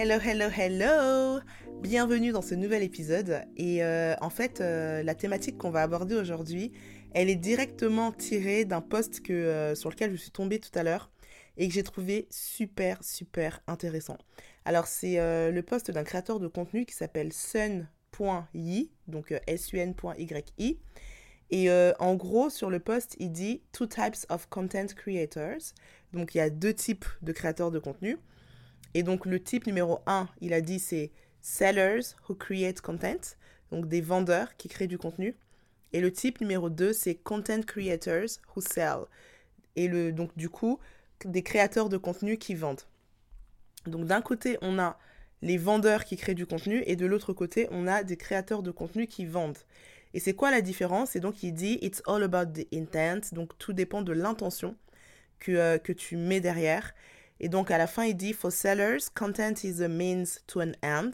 Hello, hello, hello Bienvenue dans ce nouvel épisode. Et euh, en fait, euh, la thématique qu'on va aborder aujourd'hui, elle est directement tirée d'un post que, euh, sur lequel je suis tombée tout à l'heure et que j'ai trouvé super, super intéressant. Alors, c'est le post d'un créateur de contenu qui s'appelle sun.yi, donc sun.yi. Et en gros, sur le post, il dit Two types of content creators. Donc, il y a deux types de créateurs de contenu. Et donc le type numéro 1, il a dit c'est sellers who create content, donc des vendeurs qui créent du contenu. Et le type numéro 2, c'est content creators who sell. Et donc du coup, des créateurs de contenu qui vendent. Donc d'un côté, on a les vendeurs qui créent du contenu et de l'autre côté, on a des créateurs de contenu qui vendent. Et c'est quoi la différence? Et donc il dit It's all about the intent, donc tout dépend de l'intention que, euh, que tu mets derrière. Et donc, à la fin, il dit For sellers, content is a means to an end.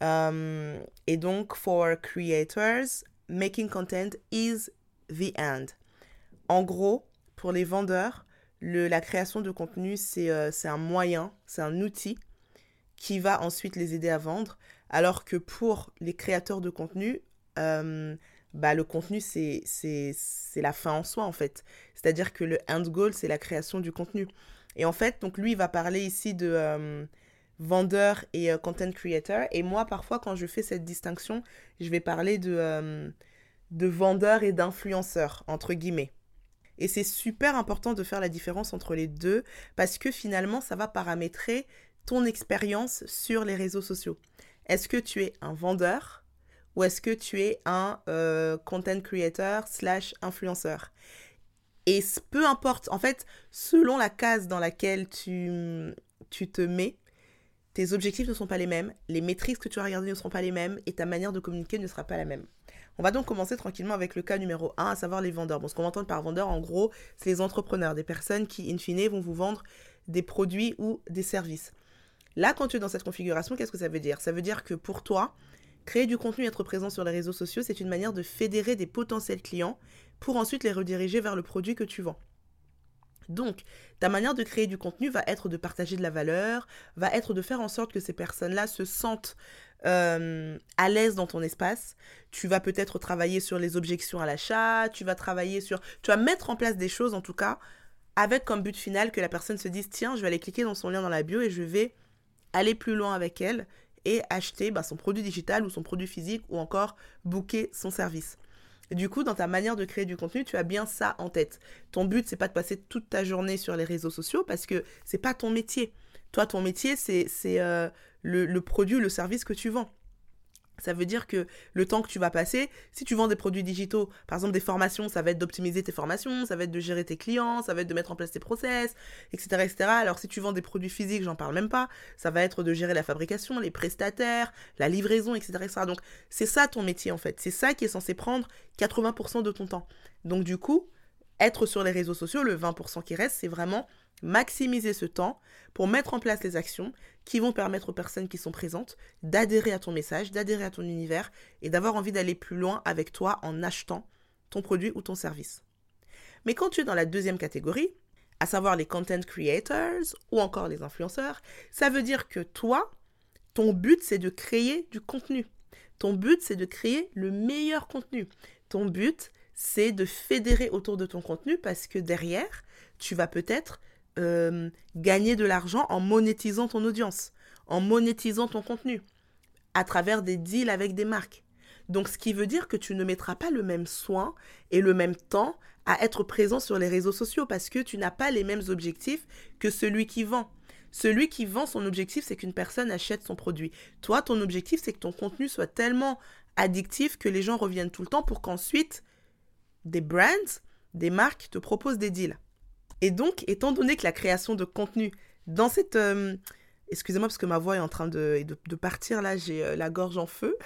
Um, et donc, for creators, making content is the end. En gros, pour les vendeurs, le, la création de contenu, c'est euh, un moyen, c'est un outil qui va ensuite les aider à vendre. Alors que pour les créateurs de contenu, euh, bah, le contenu, c'est la fin en soi, en fait. C'est-à-dire que le end goal, c'est la création du contenu. Et en fait, donc lui, il va parler ici de euh, vendeur et euh, content creator. Et moi, parfois, quand je fais cette distinction, je vais parler de, euh, de vendeur et d'influenceur, entre guillemets. Et c'est super important de faire la différence entre les deux parce que finalement, ça va paramétrer ton expérience sur les réseaux sociaux. Est-ce que tu es un vendeur ou est-ce que tu es un content creator slash influenceur? Et peu importe, en fait, selon la case dans laquelle tu, te mets, tes objectifs ne sont pas les mêmes, les métriques que tu as regardées ne seront pas les mêmes et ta manière de communiquer ne sera pas la même. On va donc commencer tranquillement avec le cas numéro 1, à savoir les vendeurs. Bon, ce qu'on entend par vendeur, en gros, c'est les entrepreneurs, des personnes qui, in fine, vont vous vendre des produits ou des services. Là, quand tu es dans cette configuration, qu'est-ce que ça veut dire? Ça veut dire que pour toi, créer du contenu et être présent sur les réseaux sociaux, c'est une manière de fédérer des potentiels clients pour ensuite les rediriger vers le produit que tu vends. Donc, ta manière de créer du contenu va être de partager de la valeur, va être de faire en sorte que ces personnes-là se sentent euh, à l'aise dans ton espace. Tu vas peut-être travailler sur les objections à l'achat, tu vas travailler sur... Tu vas mettre en place des choses, en tout cas, avec comme but final que la personne se dise, tiens, je vais aller cliquer dans son lien dans la bio et je vais aller plus loin avec elle et acheter bah, son produit digital ou son produit physique ou encore booker son service. Du coup, dans ta manière de créer du contenu, tu as bien ça en tête. Ton but, c'est pas de passer toute ta journée sur les réseaux sociaux parce que c'est pas ton métier. Toi, ton métier, c'est euh, le, le produit, le service que tu vends. Ça veut dire que le temps que tu vas passer, si tu vends des produits digitaux, par exemple des formations, ça va être d'optimiser tes formations, ça va être de gérer tes clients, ça va être de mettre en place tes process, etc. etc. Alors si tu vends des produits physiques, j'en parle même pas, ça va être de gérer la fabrication, les prestataires, la livraison, etc. etc. Donc c'est ça ton métier en fait, c'est ça qui est censé prendre 80% de ton temps. Donc du coup, être sur les réseaux sociaux, le 20% qui reste, c'est vraiment maximiser ce temps pour mettre en place les actions qui vont permettre aux personnes qui sont présentes d'adhérer à ton message, d'adhérer à ton univers et d'avoir envie d'aller plus loin avec toi en achetant ton produit ou ton service. Mais quand tu es dans la deuxième catégorie, à savoir les content creators ou encore les influenceurs, ça veut dire que toi, ton but c'est de créer du contenu. Ton but c'est de créer le meilleur contenu. Ton but c'est de fédérer autour de ton contenu parce que derrière, tu vas peut-être euh, gagner de l'argent en monétisant ton audience, en monétisant ton contenu, à travers des deals avec des marques. Donc, ce qui veut dire que tu ne mettras pas le même soin et le même temps à être présent sur les réseaux sociaux parce que tu n'as pas les mêmes objectifs que celui qui vend. Celui qui vend, son objectif, c'est qu'une personne achète son produit. Toi, ton objectif, c'est que ton contenu soit tellement addictif que les gens reviennent tout le temps pour qu'ensuite des brands, des marques te proposent des deals. Et donc, étant donné que la création de contenu dans cette... Euh, excusez-moi parce que ma voix est en train de, de, partir là, j'ai euh, la gorge en feu.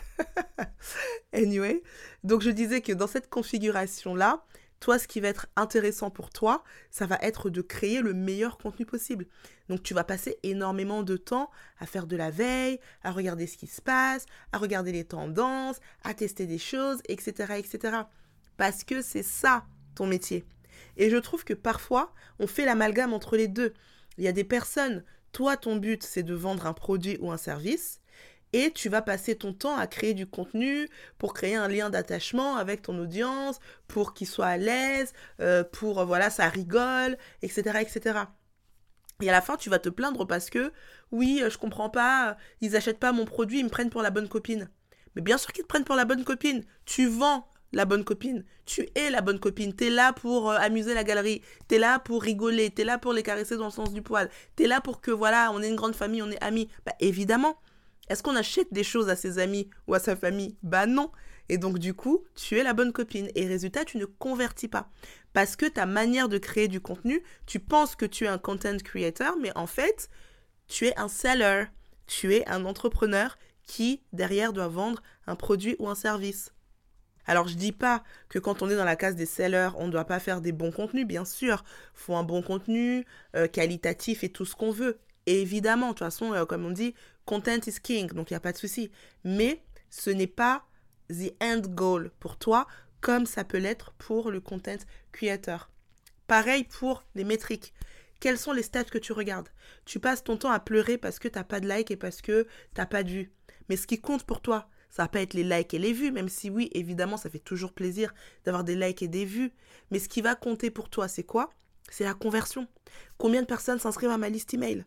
anyway, donc je disais que dans cette configuration-là, toi, ce qui va être intéressant pour toi, ça va être de créer le meilleur contenu possible. Donc tu vas passer énormément de temps à faire de la veille, à regarder ce qui se passe, à regarder les tendances, à tester des choses, etc. etc. Parce que c'est ça ton métier. Et je trouve que parfois, on fait l'amalgame entre les deux. Il y a des personnes Toi, ton but, c'est de vendre un produit ou un service. Et tu vas passer ton temps à créer du contenu pour créer un lien d'attachement avec ton audience, pour qu'ils soient à l'aise, euh, pour, euh, voilà, ça rigole, etc., etc. Et à la fin, tu vas te plaindre parce que, oui, euh, je comprends pas, ils achètent pas mon produit, ils me prennent pour la bonne copine. Mais bien sûr qu'ils te prennent pour la bonne copine. Tu vends la bonne copine. Tu es la bonne copine. Tu es là pour amuser la galerie. Tu es là pour rigoler. Tu es là pour les caresser dans le sens du poil. Tu es là pour que, voilà, on est une grande famille, on est amis. Bah, évidemment. Est-ce qu'on achète des choses à ses amis ou à sa famille? Bah non. Et donc du coup, tu es la bonne copine. Et résultat, tu ne convertis pas. Parce que ta manière de créer du contenu, tu penses que tu es un content creator, mais en fait, tu es un seller. Tu es un entrepreneur qui, derrière, doit vendre un produit ou un service. Alors je dis pas que quand on est dans la case des sellers, on ne doit pas faire des bons contenus, bien sûr. Faut un bon contenu, euh, qualitatif et tout ce qu'on veut. évidemment, de toute façon, euh, comme on dit, Content is king, donc il n'y a pas de souci. Mais ce n'est pas the end goal pour toi, comme ça peut l'être pour le content creator. Pareil pour les métriques. Quels sont les stats que tu regardes? Tu passes ton temps à pleurer parce que tu n'as pas de like et parce que tu n'as pas de vues. Mais ce qui compte pour toi, ça va pas être les likes et les vues, même si oui, évidemment, ça fait toujours plaisir d'avoir des likes et des vues. Mais ce qui va compter pour toi, c'est quoi? C'est la conversion. Combien de personnes s'inscrivent à ma liste email?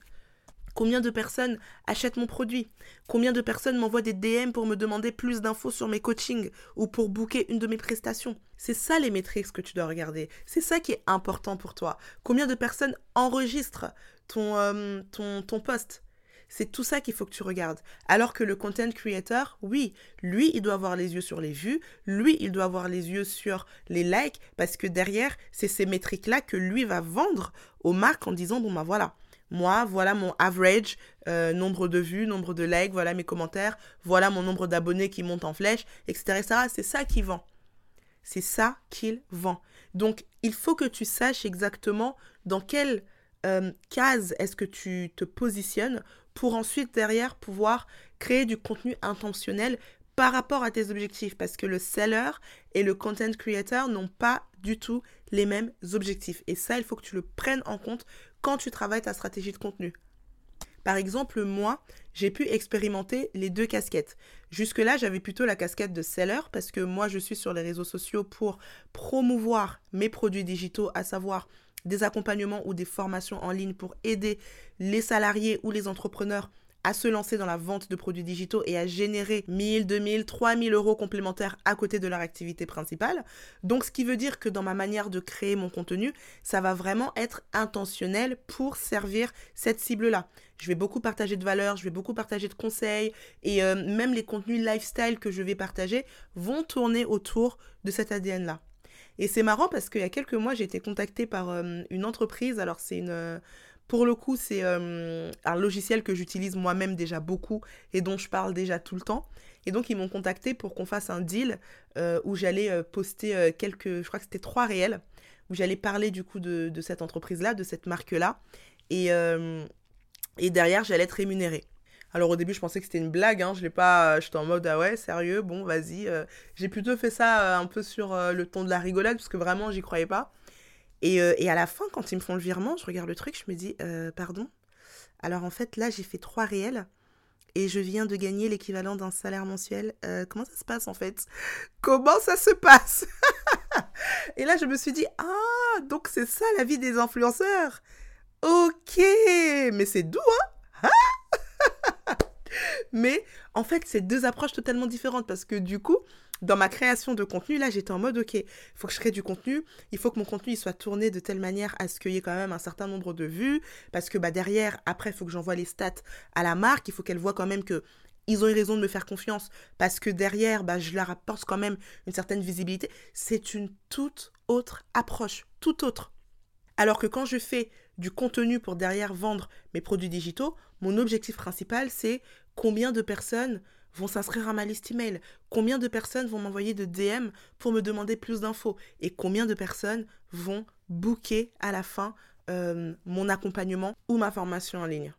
Combien de personnes achètent mon produit? Combien de personnes m'envoient des DM pour me demander plus d'infos sur mes coachings ou pour booker une de mes prestations? C'est ça les métriques que tu dois regarder. C'est ça qui est important pour toi. Combien de personnes enregistrent ton, euh, ton, ton post? C'est tout ça qu'il faut que tu regardes. Alors que le content creator, oui, lui, il doit avoir les yeux sur les vues, lui, il doit avoir les yeux sur les likes, parce que derrière, c'est ces métriques-là que lui va vendre aux marques en disant, bon ben voilà, moi, voilà mon average, euh, nombre de vues, nombre de likes, voilà mes commentaires, voilà mon nombre d'abonnés qui monte en flèche, etc. C'est ça qui vend. C'est ça qu'il vend. Donc, il faut que tu saches exactement dans quelle euh, case est-ce que tu te positionnes pour ensuite, derrière, pouvoir créer du contenu intentionnel par rapport à tes objectifs. Parce que le seller et le content creator n'ont pas du tout les mêmes objectifs. Et ça, il faut que tu le prennes en compte quand tu travailles ta stratégie de contenu. Par exemple, moi, j'ai pu expérimenter les deux casquettes. Jusque-là, j'avais plutôt la casquette de seller parce que moi, je suis sur les réseaux sociaux pour promouvoir mes produits digitaux, à savoir des accompagnements ou des formations en ligne pour aider les salariés ou les entrepreneurs à se lancer dans la vente de produits digitaux et à générer 1000, 2000, 3000 euros complémentaires à côté de leur activité principale. Donc, ce qui veut dire que dans ma manière de créer mon contenu, ça va vraiment être intentionnel pour servir cette cible-là. Je vais beaucoup partager de valeurs, je vais beaucoup partager de conseils et euh, même les contenus lifestyle que je vais partager vont tourner autour de cet ADN-là. Et c'est marrant parce qu'il y a quelques mois, j'ai été contactée par euh, une entreprise. Alors, c'est une, pour le coup, c'est euh, un logiciel que j'utilise moi-même déjà beaucoup et dont je parle déjà tout le temps. Et donc, ils m'ont contacté pour qu'on fasse un deal euh, où j'allais euh, poster quelques, je crois que c'était trois réels, où j'allais parler du coup de, cette entreprise-là, de cette marque-là. Et, et derrière, j'allais être rémunérée. Alors au début, je pensais que c'était une blague, hein, je l'ai pas, j'étais en mode ah ouais, sérieux, bon, vas-y. j'ai plutôt fait ça un peu sur le ton de la rigolade parce que vraiment, j'y croyais pas. Euh, et, à la fin, quand ils me font le virement, je regarde le truc, je me dis, euh, pardon? Alors en fait, là, j'ai fait trois réels et je viens de gagner l'équivalent d'un salaire mensuel. Euh, comment ça se passe en fait? Comment ça se passe? Et là, je me suis dit, ah, donc c'est ça la vie des influenceurs. Ok, mais c'est doux, hein? Mais en fait, c'est deux approches totalement différentes parce que du coup, dans ma création de contenu, là, j'étais en mode, OK, il faut que je crée du contenu, il faut que mon contenu soit tourné de telle manière à ce qu'il y ait quand même un certain nombre de vues, parce que bah, derrière, après, il faut que j'envoie les stats à la marque, il faut qu'elle voit quand même que ils ont eu raison de me faire confiance, parce que derrière, bah, je leur apporte quand même une certaine visibilité. C'est une toute autre approche, toute autre. Alors que quand je fais du contenu pour derrière vendre mes produits digitaux, mon objectif principal, c'est combien de personnes vont s'inscrire à ma liste email Combien de personnes vont m'envoyer de DM pour me demander plus d'infos Et combien de personnes vont booker à la fin euh, mon accompagnement ou ma formation en ligne.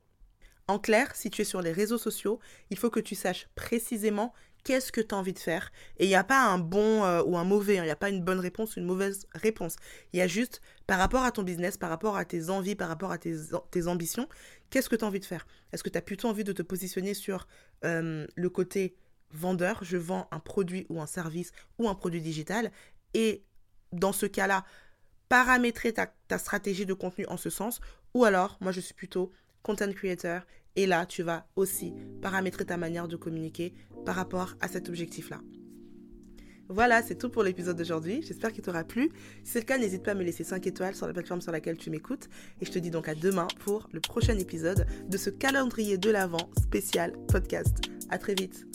En clair, si tu es sur les réseaux sociaux, il faut que tu saches précisément qu'est-ce que tu as envie de faire. Et il n'y a pas un bon euh, ou un mauvais, hein. il n'y a pas une bonne réponse une mauvaise réponse. Il y a juste, par rapport à ton business, par rapport à tes envies, par rapport à tes, ambitions, qu'est-ce que tu as envie de faire? Est-ce que tu as plutôt envie de te positionner sur euh, le côté vendeur, je vends un produit ou un service ou un produit digital, et dans ce cas-là, paramétrer ta stratégie de contenu en ce sens, ou alors, moi je suis plutôt content creator, et là, tu vas aussi paramétrer ta manière de communiquer par rapport à cet objectif-là. Voilà, c'est tout pour l'épisode d'aujourd'hui. J'espère qu'il t'aura plu. Si c'est le cas, n'hésite pas à me laisser 5 étoiles sur la plateforme sur laquelle tu m'écoutes. Et je te dis donc à demain pour le prochain épisode de ce calendrier de l'Avent spécial podcast. À très vite.